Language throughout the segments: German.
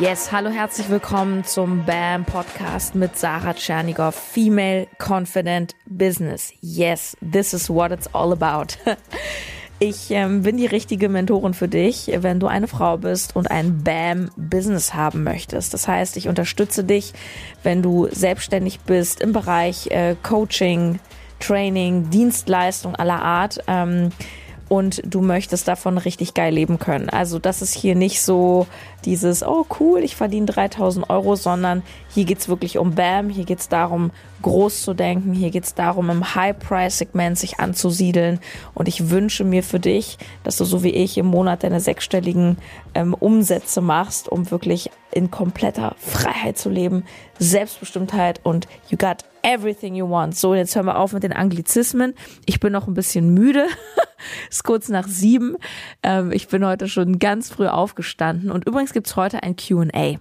Yes, hallo, herzlich willkommen zum BAM Podcast mit Sarah Tschernigow, Female Confident Business. Yes, this is what it's all about. Ich ähm, bin die richtige Mentorin für dich, wenn du eine Frau bist und ein BAM-Business haben möchtest. Das heißt, ich unterstütze dich, wenn du selbstständig bist im Bereich äh, Coaching, Training, Dienstleistung aller Art. Ähm, und du möchtest davon richtig geil leben können. Also das ist hier nicht so dieses, oh cool, ich verdiene 3000 Euro, sondern hier geht's wirklich um BAM, hier geht's darum, groß zu denken, hier geht's darum, im High-Price-Segment sich anzusiedeln. Und ich wünsche mir für dich, dass du so wie ich im Monat deine sechsstelligen ähm, Umsätze machst, um wirklich in kompletter Freiheit zu leben, Selbstbestimmtheit und you got everything you want. So, jetzt hören wir auf mit den Anglizismen. Ich bin noch ein bisschen müde. ist kurz nach sieben. Ähm, ich bin heute schon ganz früh aufgestanden. Und übrigens gibt's heute ein QA.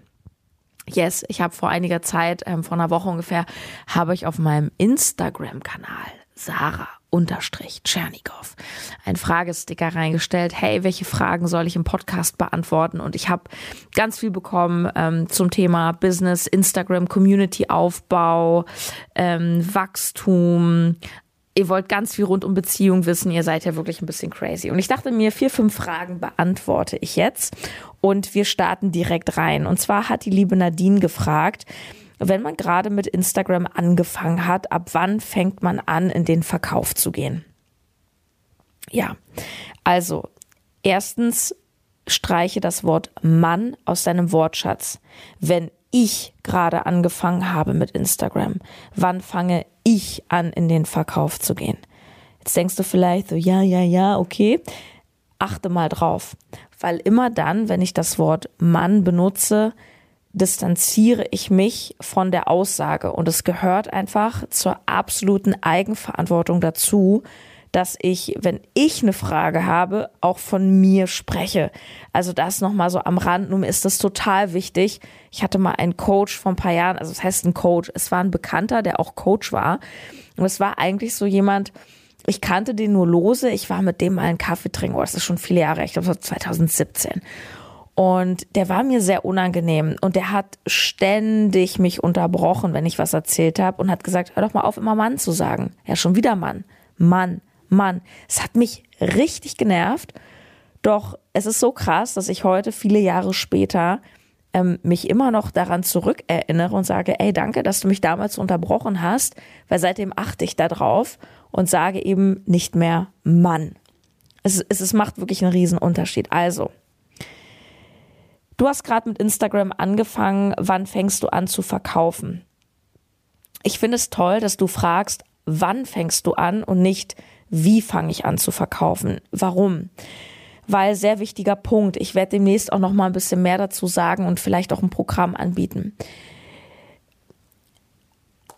Yes, ich habe vor einiger Zeit, ähm, vor einer Woche ungefähr, habe ich auf meinem Instagram-Kanal Sarah unterstrich Tschernigow ein Fragesticker reingestellt. Hey, welche Fragen soll ich im Podcast beantworten? Und ich habe ganz viel bekommen ähm, zum Thema Business, Instagram, Community-Aufbau, ähm, Wachstum. Ihr wollt ganz viel rund um Beziehung wissen. Ihr seid ja wirklich ein bisschen crazy. Und ich dachte mir, vier, fünf Fragen beantworte ich jetzt. Und wir starten direkt rein. Und zwar hat die liebe Nadine gefragt, wenn man gerade mit Instagram angefangen hat, ab wann fängt man an, in den Verkauf zu gehen? Ja, also erstens streiche das Wort Mann aus deinem Wortschatz. Wenn ich gerade angefangen habe mit Instagram, wann fange ich an, in den Verkauf zu gehen? Jetzt denkst du vielleicht so, ja, ja, ja, okay. Achte mal drauf, weil immer dann, wenn ich das Wort Mann benutze, distanziere ich mich von der Aussage. Und es gehört einfach zur absoluten Eigenverantwortung dazu, dass ich, wenn ich eine Frage habe, auch von mir spreche. Also das nochmal so am Rand. Nun ist das total wichtig. Ich hatte mal einen Coach vor ein paar Jahren, also es das heißt ein Coach. Es war ein Bekannter, der auch Coach war. Und es war eigentlich so jemand, ich kannte den nur lose. Ich war mit dem mal einen Kaffee trinken. Oh, das ist schon viele Jahre. Ich glaube, das war 2017. Und der war mir sehr unangenehm und der hat ständig mich unterbrochen, wenn ich was erzählt habe und hat gesagt, hör doch mal auf, immer Mann zu sagen. Ja, schon wieder Mann. Mann, Mann. Es hat mich richtig genervt. Doch es ist so krass, dass ich heute, viele Jahre später, ähm, mich immer noch daran zurückerinnere und sage, ey, danke, dass du mich damals unterbrochen hast, weil seitdem achte ich da drauf und sage eben nicht mehr Mann. Es, es, es macht wirklich einen riesen Unterschied. Also, Du hast gerade mit Instagram angefangen. Wann fängst du an zu verkaufen? Ich finde es toll, dass du fragst, wann fängst du an und nicht, wie fange ich an zu verkaufen? Warum? Weil sehr wichtiger Punkt. Ich werde demnächst auch noch mal ein bisschen mehr dazu sagen und vielleicht auch ein Programm anbieten.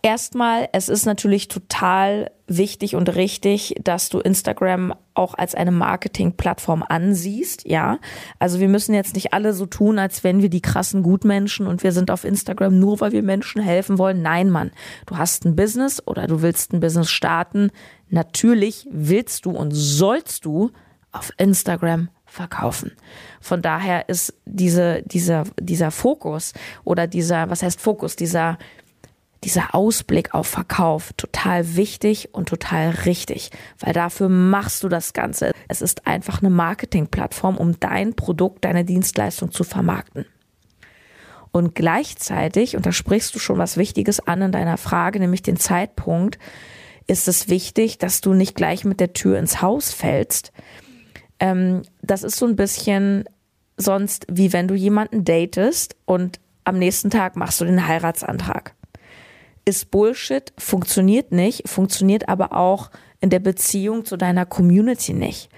Erstmal, es ist natürlich total wichtig und richtig, dass du Instagram auch als eine Marketingplattform ansiehst, ja. Also wir müssen jetzt nicht alle so tun, als wären wir die krassen Gutmenschen und wir sind auf Instagram nur, weil wir Menschen helfen wollen. Nein, Mann. Du hast ein Business oder du willst ein Business starten. Natürlich willst du und sollst du auf Instagram verkaufen. Von daher ist diese, dieser, dieser Fokus oder dieser, was heißt Fokus, dieser dieser Ausblick auf Verkauf total wichtig und total richtig, weil dafür machst du das Ganze. Es ist einfach eine Marketingplattform, um dein Produkt, deine Dienstleistung zu vermarkten. Und gleichzeitig, und da sprichst du schon was Wichtiges an in deiner Frage, nämlich den Zeitpunkt, ist es wichtig, dass du nicht gleich mit der Tür ins Haus fällst. Ähm, das ist so ein bisschen sonst wie wenn du jemanden datest und am nächsten Tag machst du den Heiratsantrag ist Bullshit, funktioniert nicht, funktioniert aber auch in der Beziehung zu deiner Community nicht.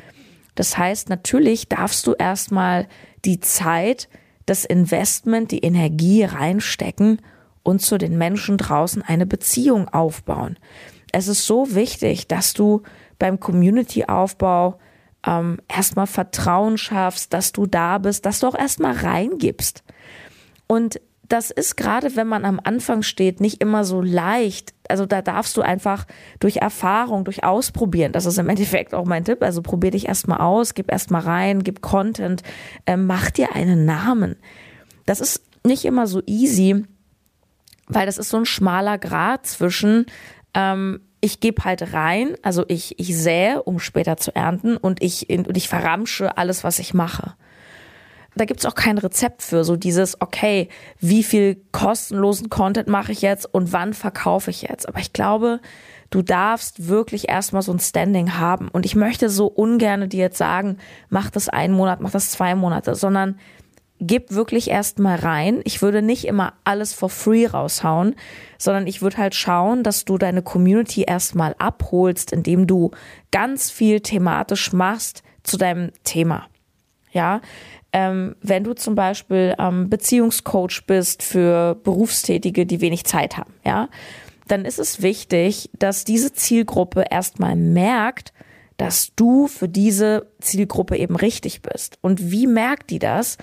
Das heißt, natürlich darfst du erstmal die Zeit, das Investment, die Energie reinstecken und zu den Menschen draußen eine Beziehung aufbauen. Es ist so wichtig, dass du beim Community-Aufbau ähm, erstmal Vertrauen schaffst, dass du da bist, dass du auch erstmal reingibst. Und das ist gerade, wenn man am Anfang steht, nicht immer so leicht. Also da darfst du einfach durch Erfahrung, durch Ausprobieren, das ist im Endeffekt auch mein Tipp, also probier dich erstmal aus, gib erstmal rein, gib Content, äh, mach dir einen Namen. Das ist nicht immer so easy, weil das ist so ein schmaler Grad zwischen, ähm, ich gebe halt rein, also ich, ich sähe, um später zu ernten und ich, und ich verramsche alles, was ich mache. Da gibt's auch kein Rezept für, so dieses, okay, wie viel kostenlosen Content mache ich jetzt und wann verkaufe ich jetzt. Aber ich glaube, du darfst wirklich erstmal so ein Standing haben. Und ich möchte so ungern dir jetzt sagen, mach das einen Monat, mach das zwei Monate, sondern gib wirklich erstmal rein. Ich würde nicht immer alles for free raushauen, sondern ich würde halt schauen, dass du deine Community erstmal abholst, indem du ganz viel thematisch machst zu deinem Thema. Ja, ähm, wenn du zum Beispiel ähm, Beziehungscoach bist für Berufstätige, die wenig Zeit haben, ja, dann ist es wichtig, dass diese Zielgruppe erstmal merkt, dass du für diese Zielgruppe eben richtig bist. Und wie merkt die das?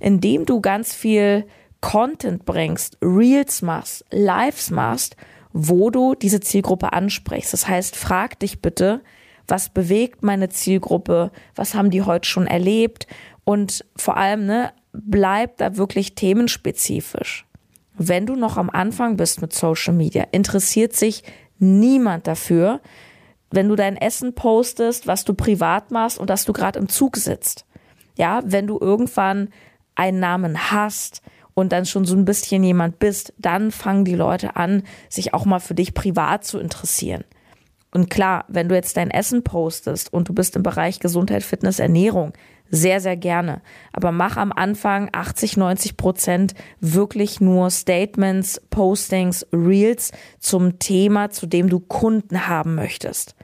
Indem du ganz viel Content bringst, Reels machst, Lives machst, wo du diese Zielgruppe ansprichst. Das heißt, frag dich bitte, was bewegt meine Zielgruppe? Was haben die heute schon erlebt? Und vor allem, ne, bleib da wirklich themenspezifisch. Wenn du noch am Anfang bist mit Social Media, interessiert sich niemand dafür, wenn du dein Essen postest, was du privat machst und dass du gerade im Zug sitzt. Ja, wenn du irgendwann einen Namen hast und dann schon so ein bisschen jemand bist, dann fangen die Leute an, sich auch mal für dich privat zu interessieren. Und klar, wenn du jetzt dein Essen postest und du bist im Bereich Gesundheit, Fitness, Ernährung, sehr, sehr gerne. Aber mach am Anfang 80, 90 Prozent wirklich nur Statements, Postings, Reels zum Thema, zu dem du Kunden haben möchtest.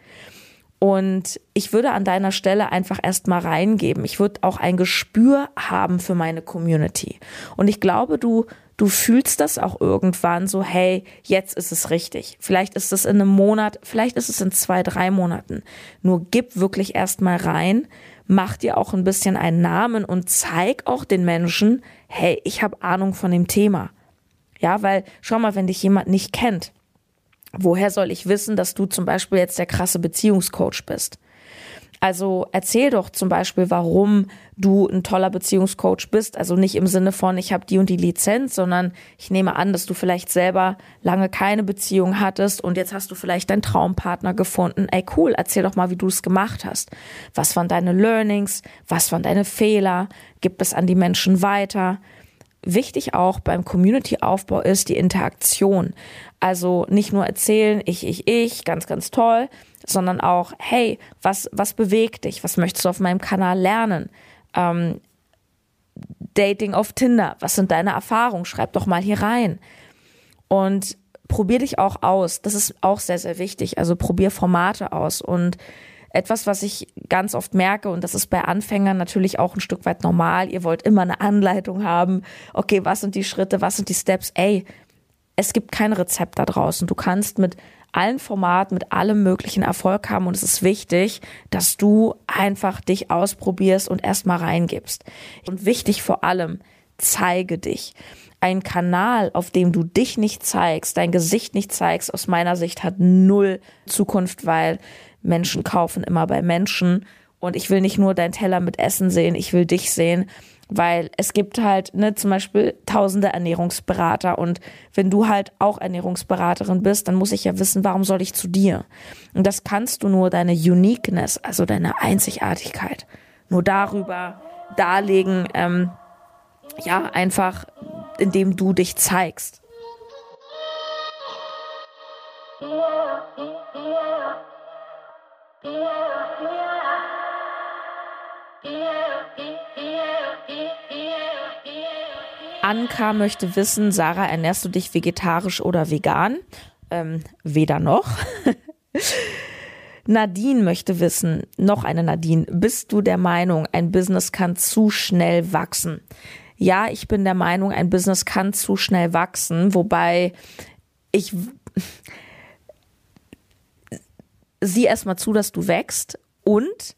Und ich würde an deiner Stelle einfach erstmal reingeben. Ich würde auch ein Gespür haben für meine Community. Und ich glaube, du, du fühlst das auch irgendwann so, hey, jetzt ist es richtig. Vielleicht ist es in einem Monat, vielleicht ist es in zwei, drei Monaten. Nur gib wirklich erstmal rein, mach dir auch ein bisschen einen Namen und zeig auch den Menschen, hey, ich habe Ahnung von dem Thema. Ja, weil schau mal, wenn dich jemand nicht kennt, woher soll ich wissen, dass du zum Beispiel jetzt der krasse Beziehungscoach bist? Also erzähl doch zum Beispiel, warum du ein toller Beziehungscoach bist. Also nicht im Sinne von, ich habe die und die Lizenz, sondern ich nehme an, dass du vielleicht selber lange keine Beziehung hattest und jetzt hast du vielleicht deinen Traumpartner gefunden. Ey, cool, erzähl doch mal, wie du es gemacht hast. Was waren deine Learnings? Was waren deine Fehler? Gib es an die Menschen weiter? Wichtig auch beim Community-Aufbau ist die Interaktion. Also nicht nur erzählen, ich, ich, ich, ganz, ganz toll, sondern auch, hey, was, was bewegt dich? Was möchtest du auf meinem Kanal lernen? Ähm, Dating auf Tinder, was sind deine Erfahrungen? Schreib doch mal hier rein. Und probier dich auch aus. Das ist auch sehr, sehr wichtig. Also probier Formate aus und etwas, was ich ganz oft merke, und das ist bei Anfängern natürlich auch ein Stück weit normal, ihr wollt immer eine Anleitung haben, okay, was sind die Schritte, was sind die Steps, ey, es gibt kein Rezept da draußen. Du kannst mit allen Formaten, mit allem möglichen Erfolg haben und es ist wichtig, dass du einfach dich ausprobierst und erstmal reingibst. Und wichtig vor allem, zeige dich. Ein Kanal, auf dem du dich nicht zeigst, dein Gesicht nicht zeigst, aus meiner Sicht hat null Zukunft, weil Menschen kaufen immer bei Menschen. Und ich will nicht nur dein Teller mit Essen sehen, ich will dich sehen, weil es gibt halt ne, zum Beispiel tausende Ernährungsberater und wenn du halt auch Ernährungsberaterin bist, dann muss ich ja wissen, warum soll ich zu dir? Und das kannst du nur deine Uniqueness, also deine Einzigartigkeit, nur darüber darlegen, ähm, ja, einfach indem du dich zeigst. Anka möchte wissen, Sarah, ernährst du dich vegetarisch oder vegan? Ähm, weder noch. Nadine möchte wissen, noch eine Nadine, bist du der Meinung, ein Business kann zu schnell wachsen? Ja, ich bin der Meinung, ein Business kann zu schnell wachsen, wobei ich sieh erstmal zu, dass du wächst und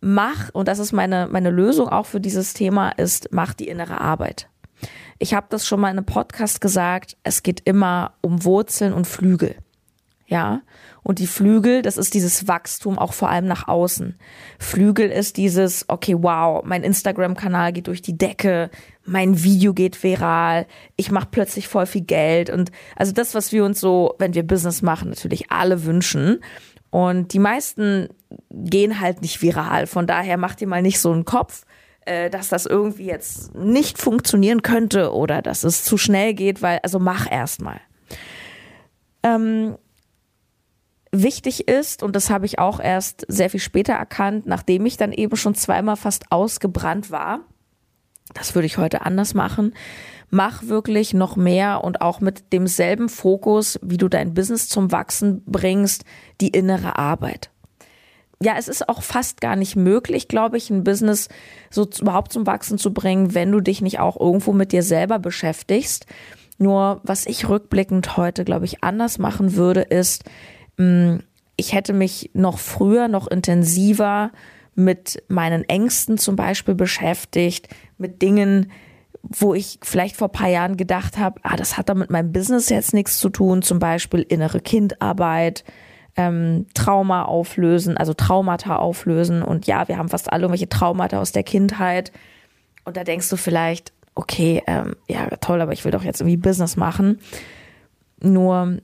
mach, und das ist meine, meine Lösung auch für dieses Thema, ist, mach die innere Arbeit. Ich habe das schon mal in einem Podcast gesagt, es geht immer um Wurzeln und Flügel. ja. Und die Flügel, das ist dieses Wachstum auch vor allem nach außen. Flügel ist dieses, okay, wow, mein Instagram-Kanal geht durch die Decke, mein Video geht viral, ich mache plötzlich voll viel Geld. Und also das, was wir uns so, wenn wir Business machen, natürlich alle wünschen. Und die meisten gehen halt nicht viral. Von daher macht ihr mal nicht so einen Kopf, äh, dass das irgendwie jetzt nicht funktionieren könnte oder dass es zu schnell geht, weil, also mach erst mal. Ähm, wichtig ist, und das habe ich auch erst sehr viel später erkannt, nachdem ich dann eben schon zweimal fast ausgebrannt war, das würde ich heute anders machen. Mach wirklich noch mehr und auch mit demselben Fokus, wie du dein Business zum Wachsen bringst, die innere Arbeit. Ja, es ist auch fast gar nicht möglich, glaube ich, ein Business so überhaupt zum Wachsen zu bringen, wenn du dich nicht auch irgendwo mit dir selber beschäftigst. Nur was ich rückblickend heute, glaube ich, anders machen würde, ist, mm, ich hätte mich noch früher, noch intensiver mit meinen Ängsten zum Beispiel beschäftigt, mit Dingen, wo ich vielleicht vor paar Jahren gedacht habe, ah, das hat da mit meinem Business jetzt nichts zu tun, zum Beispiel innere Kindarbeit, ähm, Trauma auflösen, also Traumata auflösen. Und ja, wir haben fast alle irgendwelche Traumata aus der Kindheit. Und da denkst du vielleicht, okay, ähm, ja, toll, aber ich will doch jetzt irgendwie Business machen. Nur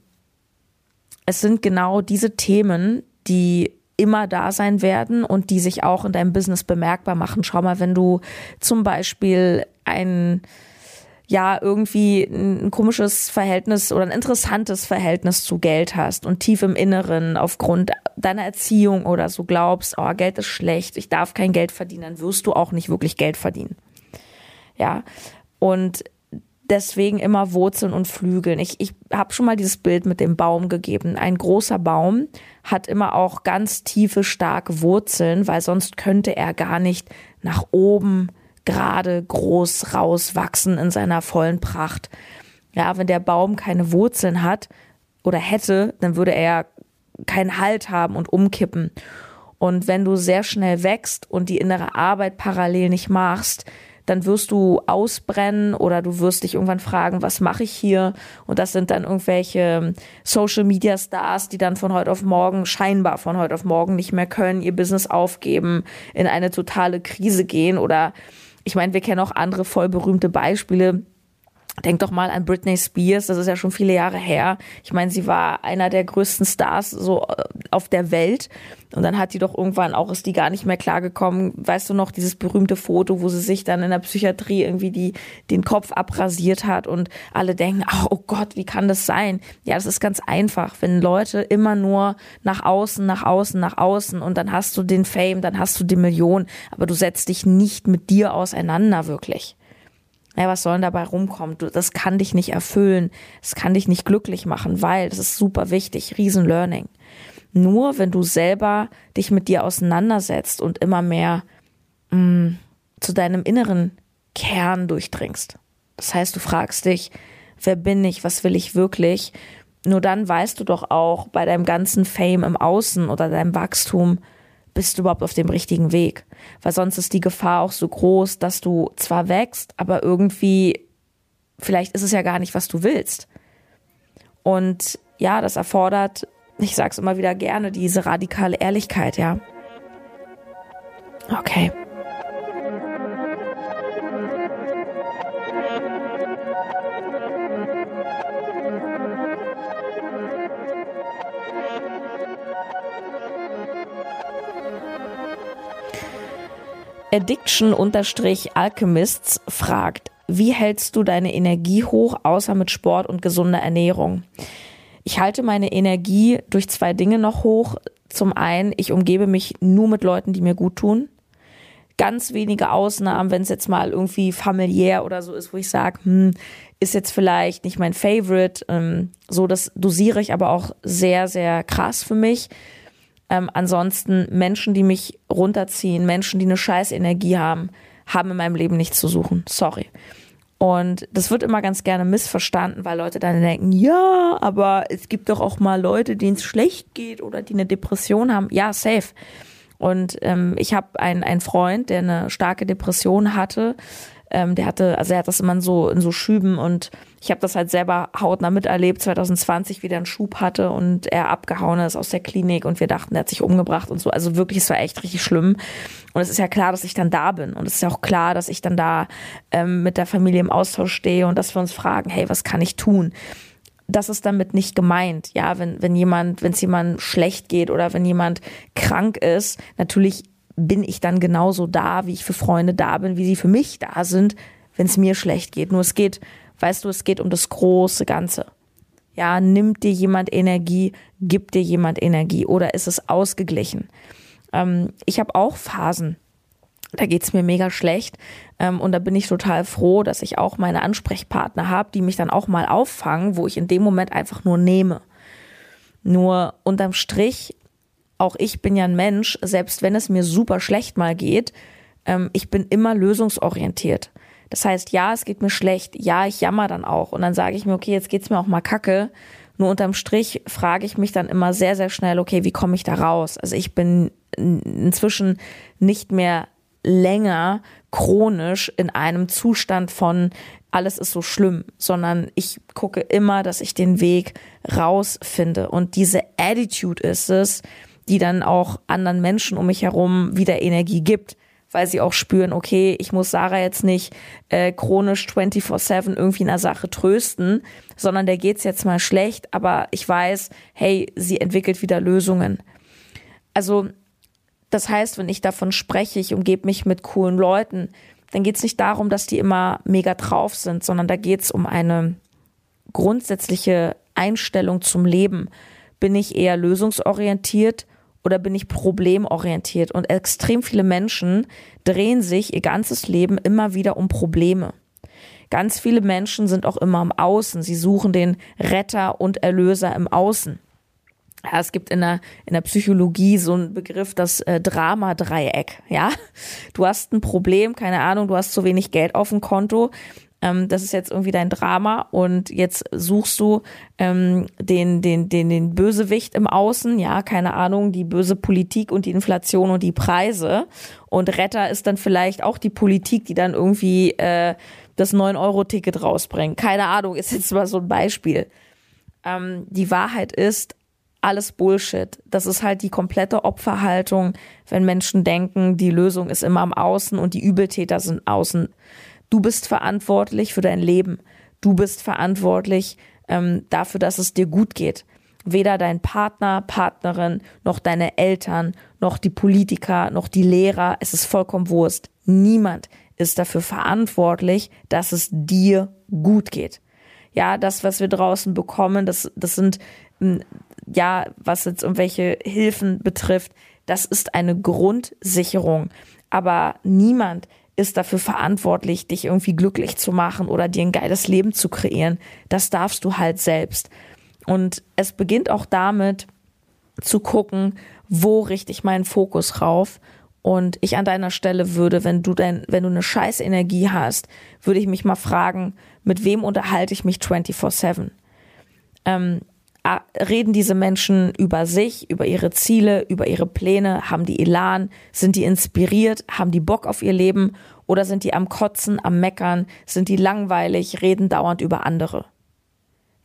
es sind genau diese Themen, die immer da sein werden und die sich auch in deinem Business bemerkbar machen. Schau mal, wenn du zum Beispiel ein ja irgendwie ein komisches Verhältnis oder ein interessantes Verhältnis zu Geld hast und tief im Inneren aufgrund deiner Erziehung oder so glaubst, oh, Geld ist schlecht, ich darf kein Geld verdienen, dann wirst du auch nicht wirklich Geld verdienen. Ja. Und deswegen immer Wurzeln und Flügeln. Ich, ich habe schon mal dieses Bild mit dem Baum gegeben. Ein großer Baum hat immer auch ganz tiefe, starke Wurzeln, weil sonst könnte er gar nicht nach oben gerade groß rauswachsen in seiner vollen Pracht. Ja, wenn der Baum keine Wurzeln hat oder hätte, dann würde er keinen Halt haben und umkippen. Und wenn du sehr schnell wächst und die innere Arbeit parallel nicht machst, dann wirst du ausbrennen oder du wirst dich irgendwann fragen, was mache ich hier? Und das sind dann irgendwelche Social Media Stars, die dann von heute auf morgen, scheinbar von heute auf morgen nicht mehr können, ihr Business aufgeben, in eine totale Krise gehen oder ich meine, wir kennen auch andere voll berühmte Beispiele, Denk doch mal an Britney Spears, das ist ja schon viele Jahre her. Ich meine, sie war einer der größten Stars so äh, auf der Welt. Und dann hat die doch irgendwann auch, ist die gar nicht mehr klargekommen. Weißt du noch, dieses berühmte Foto, wo sie sich dann in der Psychiatrie irgendwie die, den Kopf abrasiert hat und alle denken, oh Gott, wie kann das sein? Ja, das ist ganz einfach. Wenn Leute immer nur nach außen, nach außen, nach außen und dann hast du den Fame, dann hast du die Million, aber du setzt dich nicht mit dir auseinander wirklich. Ja, was soll denn dabei rumkommen? Du, das kann dich nicht erfüllen. Das kann dich nicht glücklich machen, weil das ist super wichtig. Riesen Learning. Nur wenn du selber dich mit dir auseinandersetzt und immer mehr mh, mm, zu deinem inneren Kern durchdringst. Das heißt, du fragst dich, wer bin ich? Was will ich wirklich? Nur dann weißt du doch auch bei deinem ganzen Fame im Außen oder deinem Wachstum, bist du überhaupt auf dem richtigen Weg? Weil sonst ist die Gefahr auch so groß, dass du zwar wächst, aber irgendwie, vielleicht ist es ja gar nicht, was du willst. Und ja, das erfordert, ich sag's immer wieder gerne, diese radikale Ehrlichkeit, ja. Okay. Addiction-Alchemists fragt, wie hältst du deine Energie hoch, außer mit Sport und gesunder Ernährung? Ich halte meine Energie durch zwei Dinge noch hoch. Zum einen, ich umgebe mich nur mit Leuten, die mir gut tun. Ganz wenige Ausnahmen, wenn es jetzt mal irgendwie familiär oder so ist, wo ich sage, hm, ist jetzt vielleicht nicht mein Favorite. Ähm, so, das dosiere ich aber auch sehr, sehr krass für mich. Ähm, ansonsten Menschen, die mich runterziehen, Menschen, die eine scheiß Energie haben, haben in meinem Leben nichts zu suchen. Sorry. Und das wird immer ganz gerne missverstanden, weil Leute dann denken, ja, aber es gibt doch auch mal Leute, denen es schlecht geht oder die eine Depression haben. Ja, safe. Und ähm, ich habe einen, einen Freund, der eine starke Depression hatte Ähm, der hatte, also er hat das immer in so, in so Schüben und ich habe das halt selber hautnah miterlebt, 2020 wieder einen Schub hatte und er abgehauen ist aus der Klinik und wir dachten, er hat sich umgebracht und so. Also wirklich, es war echt richtig schlimm. Und es ist ja klar, dass ich dann da bin. Und es ist ja auch klar, dass ich dann da ähm, mit der Familie im Austausch stehe und dass wir uns fragen, hey, was kann ich tun? das ist damit nicht gemeint. Ja, wenn, wenn jemand, wenn es jemand schlecht geht oder wenn jemand krank ist, natürlich bin ich dann genauso da, wie ich für Freunde da bin, wie sie für mich da sind, wenn es mir schlecht geht. Nur es geht, weißt du, es geht um das große Ganze. Ja, nimmt dir jemand Energie, gibt dir jemand Energie oder ist es ausgeglichen? Ähm, ich habe auch Phasen, da geht's mir mega schlecht. Ähm, und da bin ich total froh, dass ich auch meine Ansprechpartner habe, die mich dann auch mal auffangen, wo ich in dem Moment einfach nur nehme. Nur unterm Strich, auch ich bin ja ein Mensch, selbst wenn es mir super schlecht mal geht, ähm, ich bin immer lösungsorientiert. Das heißt, ja, es geht mir schlecht, ja, ich jammer dann auch. Und dann sage ich mir, okay, jetzt geht's mir auch mal kacke. Nur unterm Strich frage ich mich dann immer sehr, sehr schnell, okay, wie komme ich da raus? Also ich bin inzwischen nicht mehr länger chronisch in einem Zustand von alles ist so schlimm, sondern ich gucke immer, dass ich den Weg rausfinde. Und diese Attitude ist es, die dann auch anderen Menschen um mich herum wieder Energie gibt, weil sie auch spüren, okay, ich muss Sarah jetzt nicht äh, chronisch 24-7 irgendwie in einer Sache trösten, sondern der geht's jetzt mal schlecht, aber ich weiß, hey, sie entwickelt wieder Lösungen. Also das heißt, wenn ich davon spreche, ich umgebe mich mit coolen Leuten, dann geht es nicht darum, dass die immer mega drauf sind, sondern da geht es um eine grundsätzliche Einstellung zum Leben. Bin ich eher lösungsorientiert oder bin ich problemorientiert? Und extrem viele Menschen drehen sich ihr ganzes Leben immer wieder um Probleme. Ganz viele Menschen sind auch immer im Außen. Sie suchen den Retter und Erlöser im Außen. Ja, es gibt in der, in der Psychologie so einen Begriff, das äh, Drama-Dreieck. Ja, du hast ein Problem, keine Ahnung, du hast zu wenig Geld auf dem Konto. Ähm, das ist jetzt irgendwie dein Drama und jetzt suchst du ähm, den, den, den, den Bösewicht im Außen. Ja, keine Ahnung, die böse Politik und die Inflation und die Preise. Und Retter ist dann vielleicht auch die Politik, die dann irgendwie äh, das 9-Euro-Ticket rausbringt. Keine Ahnung, ist jetzt mal so ein Beispiel. Ähm, die Wahrheit ist, alles Bullshit. Das ist halt die komplette Opferhaltung, wenn Menschen denken, die Lösung ist immer am Außen und die Übeltäter sind außen. Du bist verantwortlich für dein Leben. Du bist verantwortlich ähm, dafür, dass es dir gut geht. Weder dein Partner, Partnerin, noch deine Eltern, noch die Politiker, noch die Lehrer. Es ist vollkommen Wurst. Niemand ist dafür verantwortlich, dass es dir gut geht. Ja, das, was wir draußen bekommen, das, das sind hm, ja, was jetzt irgendwelche Hilfen betrifft, das ist eine Grundsicherung. Aber niemand ist dafür verantwortlich, dich irgendwie glücklich zu machen oder dir ein geiles Leben zu kreieren. Das darfst du halt selbst. Und es beginnt auch damit zu gucken, wo richte ich meinen Fokus rauf. Und ich an deiner Stelle würde, wenn du denn, wenn du eine scheiß Energie hast, würde ich mich mal fragen, mit wem unterhalte ich mich 24-7? Ähm, reden diese Menschen über sich, über ihre Ziele, über ihre Pläne, haben die Elan, sind die inspiriert, haben die Bock auf ihr Leben? Oder sind die am Kotzen, am Meckern, sind die langweilig, reden dauernd über andere.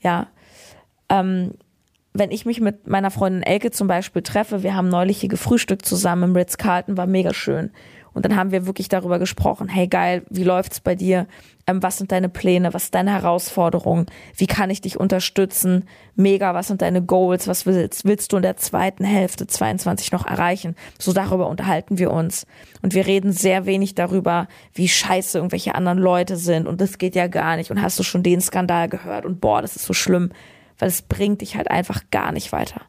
Ja, ähm, wenn ich mich mit meiner Freundin Elke zum Beispiel treffe, wir haben neulich hier gefrühstückt zusammen im Ritz-Carlton, war mega schön. Und dann haben wir wirklich darüber gesprochen, hey geil, wie läuft's bei dir? Ähm, was sind deine Pläne? Was ist deine Herausforderung? Wie kann ich dich unterstützen? Mega, was sind deine Goals? Was willst, willst du in der zweiten Hälfte 22 noch erreichen? So darüber unterhalten wir uns. Und wir reden sehr wenig darüber, wie scheiße irgendwelche anderen Leute sind und das geht ja gar nicht. Und hast du schon den Skandal gehört? Und boah, das ist so schlimm, weil es bringt dich halt einfach gar nicht weiter.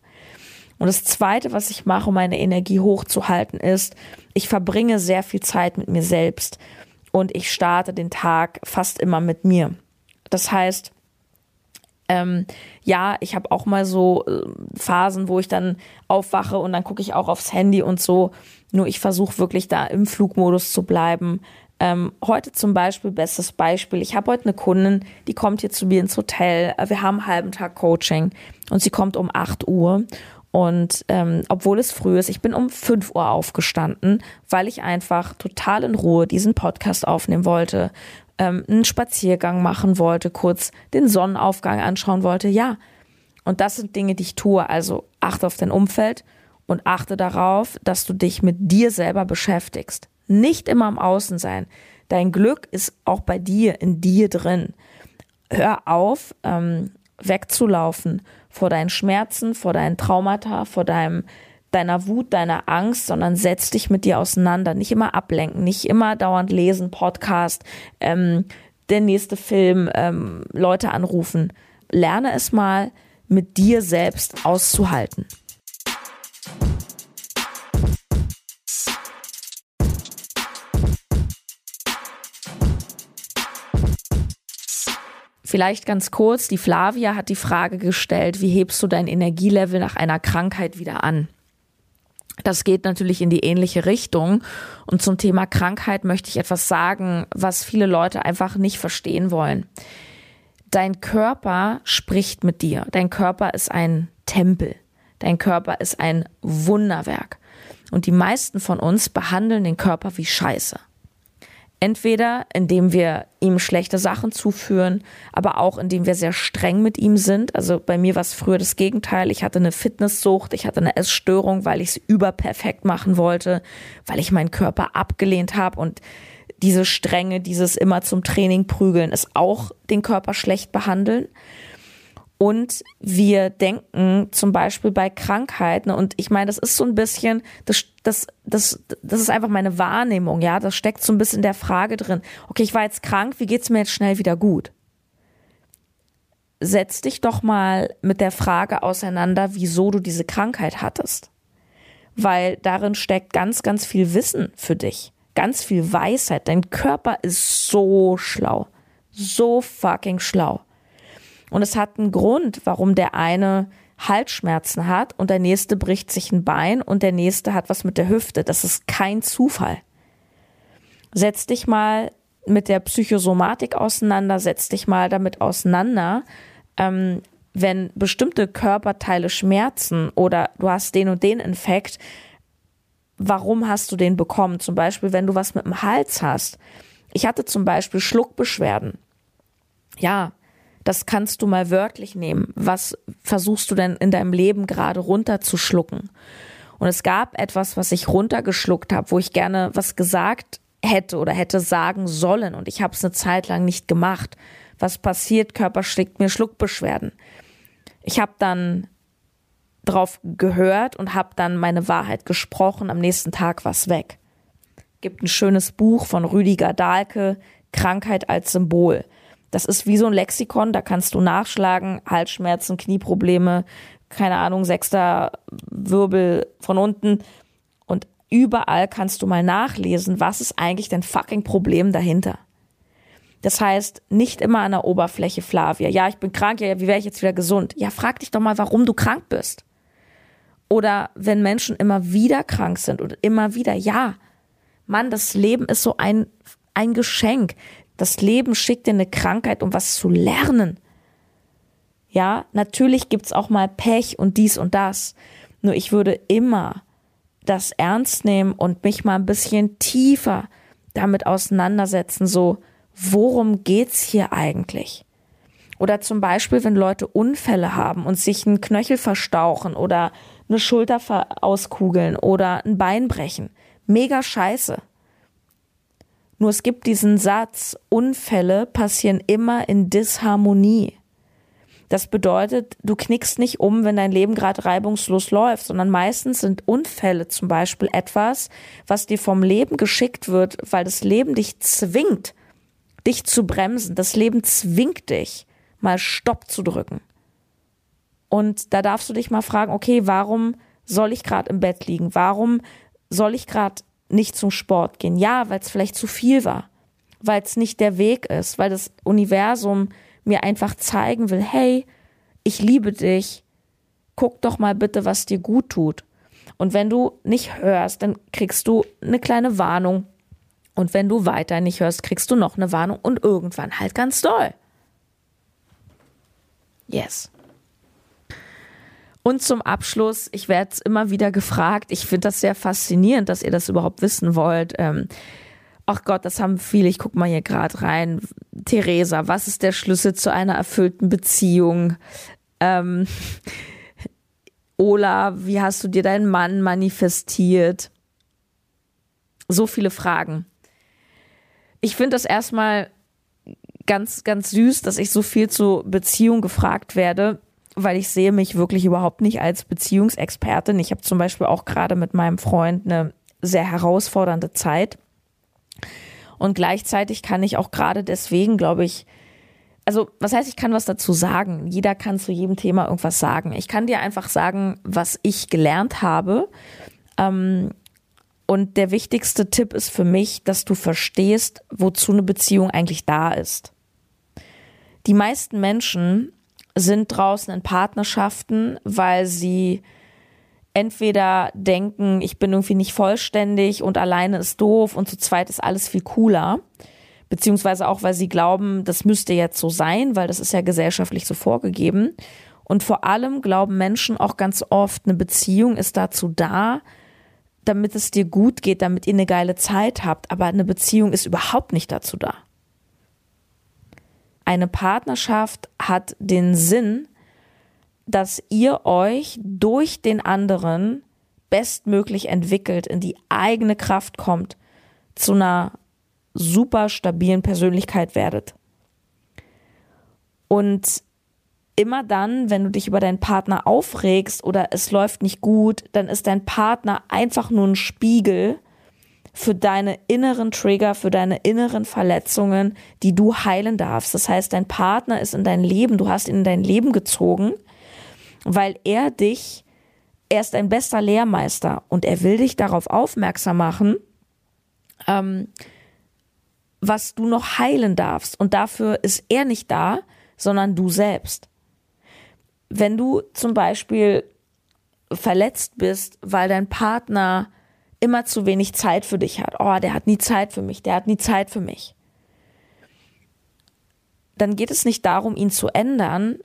Und das Zweite, was ich mache, um meine Energie hochzuhalten, ist, ich verbringe sehr viel Zeit mit mir selbst und ich starte den Tag fast immer mit mir. Das heißt, ähm, ja, ich habe auch mal so äh, Phasen, wo ich dann aufwache und dann gucke ich auch aufs Handy und so. Nur ich versuche wirklich da im Flugmodus zu bleiben. Ähm, heute zum Beispiel, bestes Beispiel, ich habe heute eine Kundin, die kommt hier zu mir ins Hotel. Wir haben einen halben Tag Coaching und sie kommt um 8 Uhr Und ähm, obwohl es früh ist, ich bin um 5 Uhr aufgestanden, weil ich einfach total in Ruhe diesen Podcast aufnehmen wollte, ähm, einen Spaziergang machen wollte, kurz den Sonnenaufgang anschauen wollte. Ja, und das sind Dinge, die ich tue. Also achte auf dein Umfeld und achte darauf, dass du dich mit dir selber beschäftigst. Nicht immer am Außen sein. Dein Glück ist auch bei dir, in dir drin. Hör auf, ähm, wegzulaufen vor deinen Schmerzen, vor deinen Traumata, vor deinem deiner Wut, deiner Angst, sondern setz dich mit dir auseinander. Nicht immer ablenken, nicht immer dauernd lesen, Podcast, ähm, der nächste Film, ähm, Leute anrufen. Lerne es mal mit dir selbst auszuhalten. Vielleicht ganz kurz, die Flavia hat die Frage gestellt, wie hebst du dein Energielevel nach einer Krankheit wieder an? Das geht natürlich in die ähnliche Richtung. Und zum Thema Krankheit möchte ich etwas sagen, was viele Leute einfach nicht verstehen wollen. Dein Körper spricht mit dir. Dein Körper ist ein Tempel. Dein Körper ist ein Wunderwerk. Und die meisten von uns behandeln den Körper wie Scheiße. Entweder indem wir ihm schlechte Sachen zuführen, aber auch indem wir sehr streng mit ihm sind. Also bei mir war es früher das Gegenteil. Ich hatte eine Fitnesssucht, ich hatte eine Essstörung, weil ich es überperfekt machen wollte, weil ich meinen Körper abgelehnt habe und diese Strenge, dieses immer zum Training prügeln, ist auch den Körper schlecht behandeln. Und wir denken zum Beispiel bei Krankheiten, und ich meine, das ist so ein bisschen, das, das, das, das ist einfach meine Wahrnehmung, ja, das steckt so ein bisschen in der Frage drin, okay, ich war jetzt krank, wie geht's mir jetzt schnell wieder gut? Setz dich doch mal mit der Frage auseinander, wieso du diese Krankheit hattest. Weil darin steckt ganz, ganz viel Wissen für dich, ganz viel Weisheit. Dein Körper ist so schlau, so fucking schlau. Und es hat einen Grund, warum der eine Halsschmerzen hat und der nächste bricht sich ein Bein und der nächste hat was mit der Hüfte. Das ist kein Zufall. Setz dich mal mit der Psychosomatik auseinander, setz dich mal damit auseinander, ähm, wenn bestimmte Körperteile schmerzen oder du hast den und den Infekt, warum hast du den bekommen? Zum Beispiel, wenn du was mit dem Hals hast. Ich hatte zum Beispiel Schluckbeschwerden. Ja, das kannst du mal wörtlich nehmen. Was versuchst du denn in deinem Leben gerade runterzuschlucken? Und es gab etwas, was ich runtergeschluckt habe, wo ich gerne was gesagt hätte oder hätte sagen sollen. Und ich habe es eine Zeit lang nicht gemacht. Was passiert? Körper schlägt mir Schluckbeschwerden. Ich habe dann drauf gehört und habe dann meine Wahrheit gesprochen. Am nächsten Tag war es weg. Gibt ein schönes Buch von Rüdiger Dahlke, Krankheit als Symbol. Das ist wie so ein Lexikon, da kannst du nachschlagen, Halsschmerzen, Knieprobleme, keine Ahnung, sechster Wirbel von unten. Und überall kannst du mal nachlesen, was ist eigentlich dein fucking Problem dahinter. Das heißt, nicht immer an der Oberfläche, Flavia. Ja, ich bin krank, ja, wie wäre ich jetzt wieder gesund? Ja, frag dich doch mal, warum du krank bist. Oder wenn Menschen immer wieder krank sind und immer wieder, ja, Mann, das Leben ist so ein, ein Geschenk. Das Leben schickt dir eine Krankheit, um was zu lernen. Ja, natürlich gibt's auch mal Pech und dies und das. Nur ich würde immer das ernst nehmen und mich mal ein bisschen tiefer damit auseinandersetzen, so, worum geht's hier eigentlich? Oder zum Beispiel, wenn Leute Unfälle haben und sich einen Knöchel verstauchen oder eine Schulter auskugeln oder ein Bein brechen. Mega scheiße. Nur es gibt diesen Satz, Unfälle passieren immer in Disharmonie. Das bedeutet, du knickst nicht um, wenn dein Leben gerade reibungslos läuft, sondern meistens sind Unfälle zum Beispiel etwas, was dir vom Leben geschickt wird, weil das Leben dich zwingt, dich zu bremsen. Das Leben zwingt dich, mal Stopp zu drücken. Und da darfst du dich mal fragen, okay, warum soll ich gerade im Bett liegen? Warum soll ich gerade nicht zum Sport gehen. Ja, weil es vielleicht zu viel war, weil es nicht der Weg ist, weil das Universum mir einfach zeigen will, hey, ich liebe dich, guck doch mal bitte, was dir gut tut. Und wenn du nicht hörst, dann kriegst du eine kleine Warnung. Und wenn du weiter nicht hörst, kriegst du noch eine Warnung und irgendwann halt ganz doll. Yes. Und zum Abschluss, ich werde immer wieder gefragt, ich finde das sehr faszinierend, dass ihr das überhaupt wissen wollt. Ähm, ach Gott, das haben viele, ich guck mal hier gerade rein. Theresa, was ist der Schlüssel zu einer erfüllten Beziehung? Ähm, Ola, wie hast du dir deinen Mann manifestiert? So viele Fragen. Ich finde das erstmal ganz, ganz süß, dass ich so viel zu Beziehung gefragt werde, weil ich sehe mich wirklich überhaupt nicht als Beziehungsexpertin. Ich habe zum Beispiel auch gerade mit meinem Freund eine sehr herausfordernde Zeit. Und gleichzeitig kann ich auch gerade deswegen, glaube ich, also was heißt, ich kann was dazu sagen. Jeder kann zu jedem Thema irgendwas sagen. Ich kann dir einfach sagen, was ich gelernt habe. Ähm, und der wichtigste Tipp ist für mich, dass du verstehst, wozu eine Beziehung eigentlich da ist. Die meisten Menschen sind draußen in Partnerschaften, weil sie entweder denken, ich bin irgendwie nicht vollständig und alleine ist doof und zu zweit ist alles viel cooler, beziehungsweise auch, weil sie glauben, das müsste jetzt so sein, weil das ist ja gesellschaftlich so vorgegeben. Und vor allem glauben Menschen auch ganz oft, eine Beziehung ist dazu da, damit es dir gut geht, damit ihr eine geile Zeit habt, aber eine Beziehung ist überhaupt nicht dazu da. Eine Partnerschaft hat den Sinn, dass ihr euch durch den anderen bestmöglich entwickelt, in die eigene Kraft kommt, zu einer super stabilen Persönlichkeit werdet. Und immer dann, wenn du dich über deinen Partner aufregst oder es läuft nicht gut, dann ist dein Partner einfach nur ein Spiegel für deine inneren Trigger, für deine inneren Verletzungen, die du heilen darfst. Das heißt, dein Partner ist in dein Leben, du hast ihn in dein Leben gezogen, weil er dich, er ist dein bester Lehrmeister und er will dich darauf aufmerksam machen, ähm, was du noch heilen darfst. Und dafür ist er nicht da, sondern du selbst. Wenn du zum Beispiel verletzt bist, weil dein Partner immer zu wenig Zeit für dich hat. Oh, der hat nie Zeit für mich, der hat nie Zeit für mich. Dann geht es nicht darum, ihn zu ändern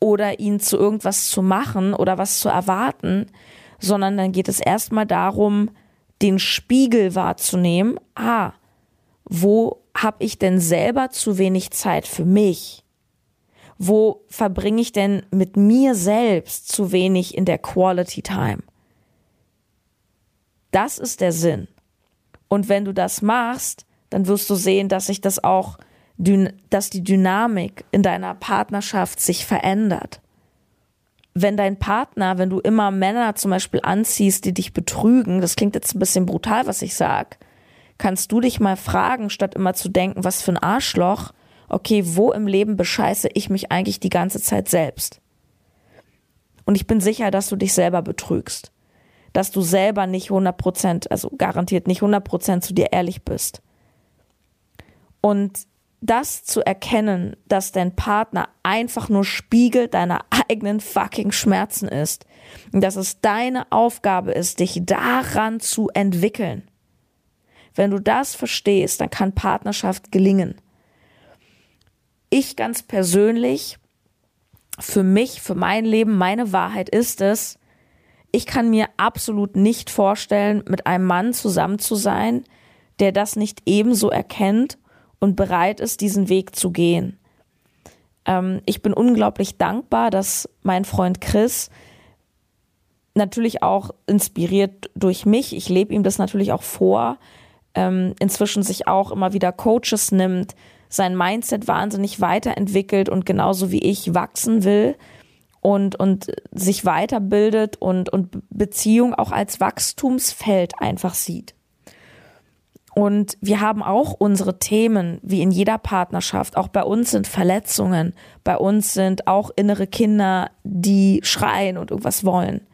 oder ihn zu irgendwas zu machen oder was zu erwarten, sondern dann geht es erstmal darum, den Spiegel wahrzunehmen. Ah, wo habe ich denn selber zu wenig Zeit für mich? Wo verbringe ich denn mit mir selbst zu wenig in der Quality Time? Das ist der Sinn. Und wenn du das machst, dann wirst du sehen, dass sich das auch, dass die Dynamik in deiner Partnerschaft sich verändert. Wenn dein Partner, wenn du immer Männer zum Beispiel anziehst, die dich betrügen, das klingt jetzt ein bisschen brutal, was ich sag, kannst du dich mal fragen, statt immer zu denken, was für ein Arschloch, okay, wo im Leben bescheiße ich mich eigentlich die ganze Zeit selbst? Und ich bin sicher, dass du dich selber betrügst dass du selber nicht 100 Prozent, also garantiert nicht 100 Prozent zu dir ehrlich bist. Und das zu erkennen, dass dein Partner einfach nur Spiegel deiner eigenen fucking Schmerzen ist und dass es deine Aufgabe ist, dich daran zu entwickeln. Wenn du das verstehst, dann kann Partnerschaft gelingen. Ich ganz persönlich, für mich, für mein Leben, meine Wahrheit ist es, ich kann mir absolut nicht vorstellen, mit einem Mann zusammen zu sein, der das nicht ebenso erkennt und bereit ist, diesen Weg zu gehen. Ähm, ich bin unglaublich dankbar, dass mein Freund Chris natürlich auch inspiriert durch mich, ich lebe ihm das natürlich auch vor, ähm, inzwischen sich auch immer wieder Coaches nimmt, sein Mindset wahnsinnig weiterentwickelt und genauso wie ich wachsen will und, und sich weiterbildet und, und Beziehung auch als Wachstumsfeld einfach sieht. Und wir haben auch unsere Themen, wie in jeder Partnerschaft. Auch bei uns sind Verletzungen. Bei uns sind auch innere Kinder, die schreien und irgendwas wollen.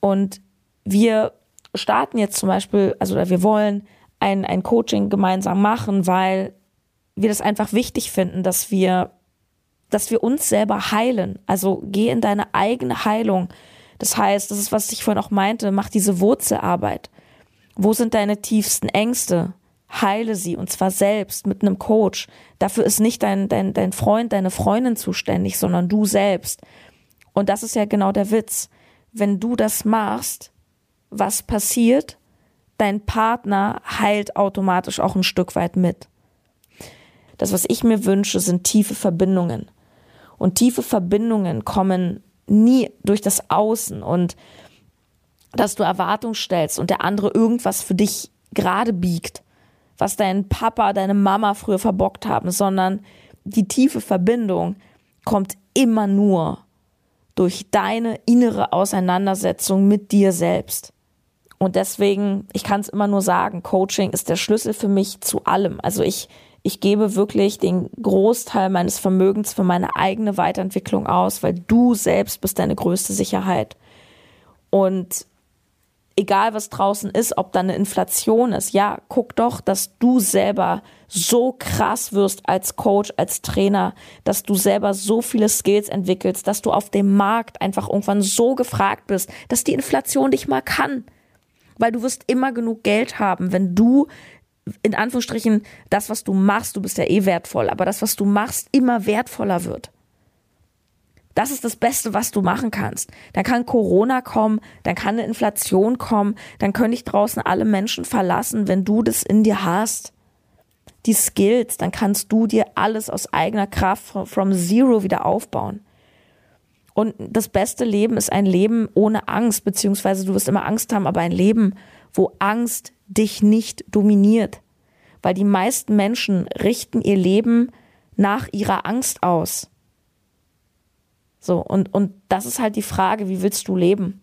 Und wir starten jetzt zum Beispiel, also wir wollen ein, ein Coaching gemeinsam machen, weil wir das einfach wichtig finden, dass wir dass wir uns selber heilen. Also geh in deine eigene Heilung. Das heißt, das ist, was ich vorhin auch meinte, mach diese Wurzelarbeit. Wo sind deine tiefsten Ängste? Heile sie und zwar selbst mit einem Coach. Dafür ist nicht dein, dein, dein Freund, deine Freundin zuständig, sondern du selbst. Und das ist ja genau der Witz. Wenn du das machst, was passiert? Dein Partner heilt automatisch auch ein Stück weit mit. Das, was ich mir wünsche, sind tiefe Verbindungen. Und tiefe Verbindungen kommen nie durch das Außen und dass du Erwartungen stellst und der andere irgendwas für dich gerade biegt, was dein Papa, deine Mama früher verbockt haben, sondern die tiefe Verbindung kommt immer nur durch deine innere Auseinandersetzung mit dir selbst. Und deswegen, ich kann es immer nur sagen, Coaching ist der Schlüssel für mich zu allem. Also ich, ich gebe wirklich den Großteil meines Vermögens für meine eigene Weiterentwicklung aus, weil du selbst bist deine größte Sicherheit. Und egal was draußen ist, ob da eine Inflation ist, ja, guck doch, dass du selber so krass wirst als Coach, als Trainer, dass du selber so viele Skills entwickelst, dass du auf dem Markt einfach irgendwann so gefragt bist, dass die Inflation dich mal kann. Weil du wirst immer genug Geld haben, wenn du in Anführungsstrichen das, was du machst, du bist ja eh wertvoll, aber das, was du machst, immer wertvoller wird. Das ist das Beste, was du machen kannst. Dann kann Corona kommen, dann kann eine Inflation kommen, dann können dich draußen alle Menschen verlassen, wenn du das in dir hast. Die Skills, dann kannst du dir alles aus eigener Kraft from zero wieder aufbauen. Und das beste Leben ist ein Leben ohne Angst, beziehungsweise du wirst immer Angst haben, aber ein Leben, wo Angst dich nicht dominiert. Weil die meisten Menschen richten ihr Leben nach ihrer Angst aus. So, und, und das ist halt die Frage, wie willst du leben?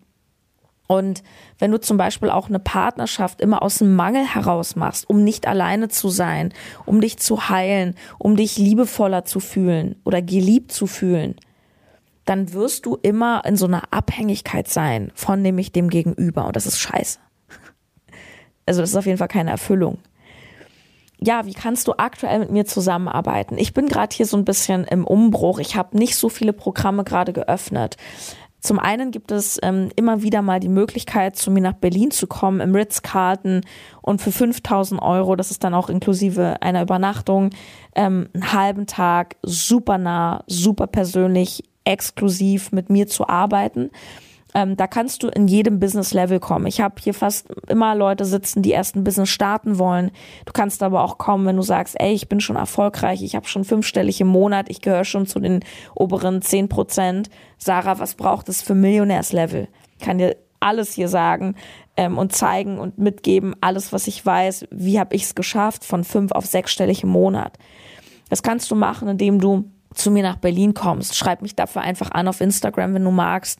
Und wenn du zum Beispiel auch eine Partnerschaft immer aus dem Mangel heraus machst, um nicht alleine zu sein, um dich zu heilen, um dich liebevoller zu fühlen oder geliebt zu fühlen, dann wirst du immer in so einer Abhängigkeit sein von nämlich dem Gegenüber. Und das ist scheiße. Also das ist auf jeden Fall keine Erfüllung ja, wie kannst du aktuell mit mir zusammenarbeiten? Ich bin gerade hier so ein bisschen im Umbruch. Ich habe nicht so viele Programme gerade geöffnet. Zum einen gibt es ähm, immer wieder mal die Möglichkeit, zu mir nach Berlin zu kommen im Ritz-Carlton und für 5000 Euro, das ist dann auch inklusive einer Übernachtung, ähm, einen halben Tag super nah, super persönlich, exklusiv mit mir zu arbeiten. Ähm, da kannst du in jedem Business-Level kommen. Ich habe hier fast immer Leute sitzen, die erst ein Business starten wollen. Du kannst aber auch kommen, wenn du sagst, ey, ich bin schon erfolgreich, ich habe schon fünfstellig im Monat, ich gehöre schon zu den oberen zehn Prozent. Sarah, was braucht es für Millionärs-Level? Ich kann dir alles hier sagen ähm, und zeigen und mitgeben, alles, was ich weiß, wie habe ich es geschafft, von fünf auf sechsstellig im Monat. Das kannst du machen, indem du zu mir nach Berlin kommst. Schreib mich dafür einfach an auf Instagram, wenn du magst.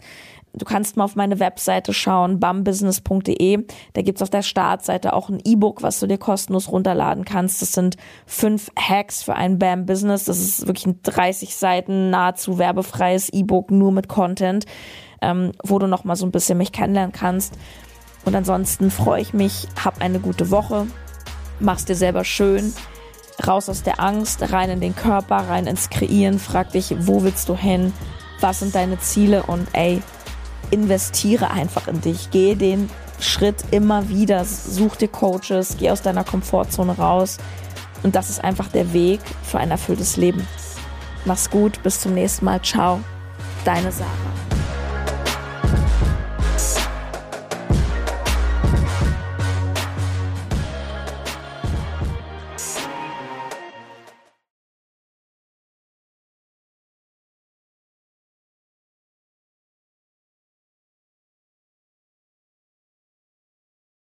Du kannst mal auf meine Webseite schauen, bambusiness.de. Da gibt's auf der Startseite auch ein E-Book, was du dir kostenlos runterladen kannst. Das sind fünf Hacks für ein Bam Business. Das ist wirklich ein 30 Seiten nahezu werbefreies E-Book, nur mit Content, ähm, wo du noch mal so ein bisschen mich kennenlernen kannst. Und ansonsten freue ich mich, hab eine gute Woche, mach's dir selber schön, raus aus der Angst, rein in den Körper, rein ins Kreieren, frag dich, wo willst du hin, was sind deine Ziele und ey, investiere einfach in dich. Geh den Schritt immer wieder. Such dir Coaches, geh aus deiner Komfortzone raus. Und das ist einfach der Weg für ein erfülltes Leben. Mach's gut, bis zum nächsten Mal. Ciao, deine Sarah.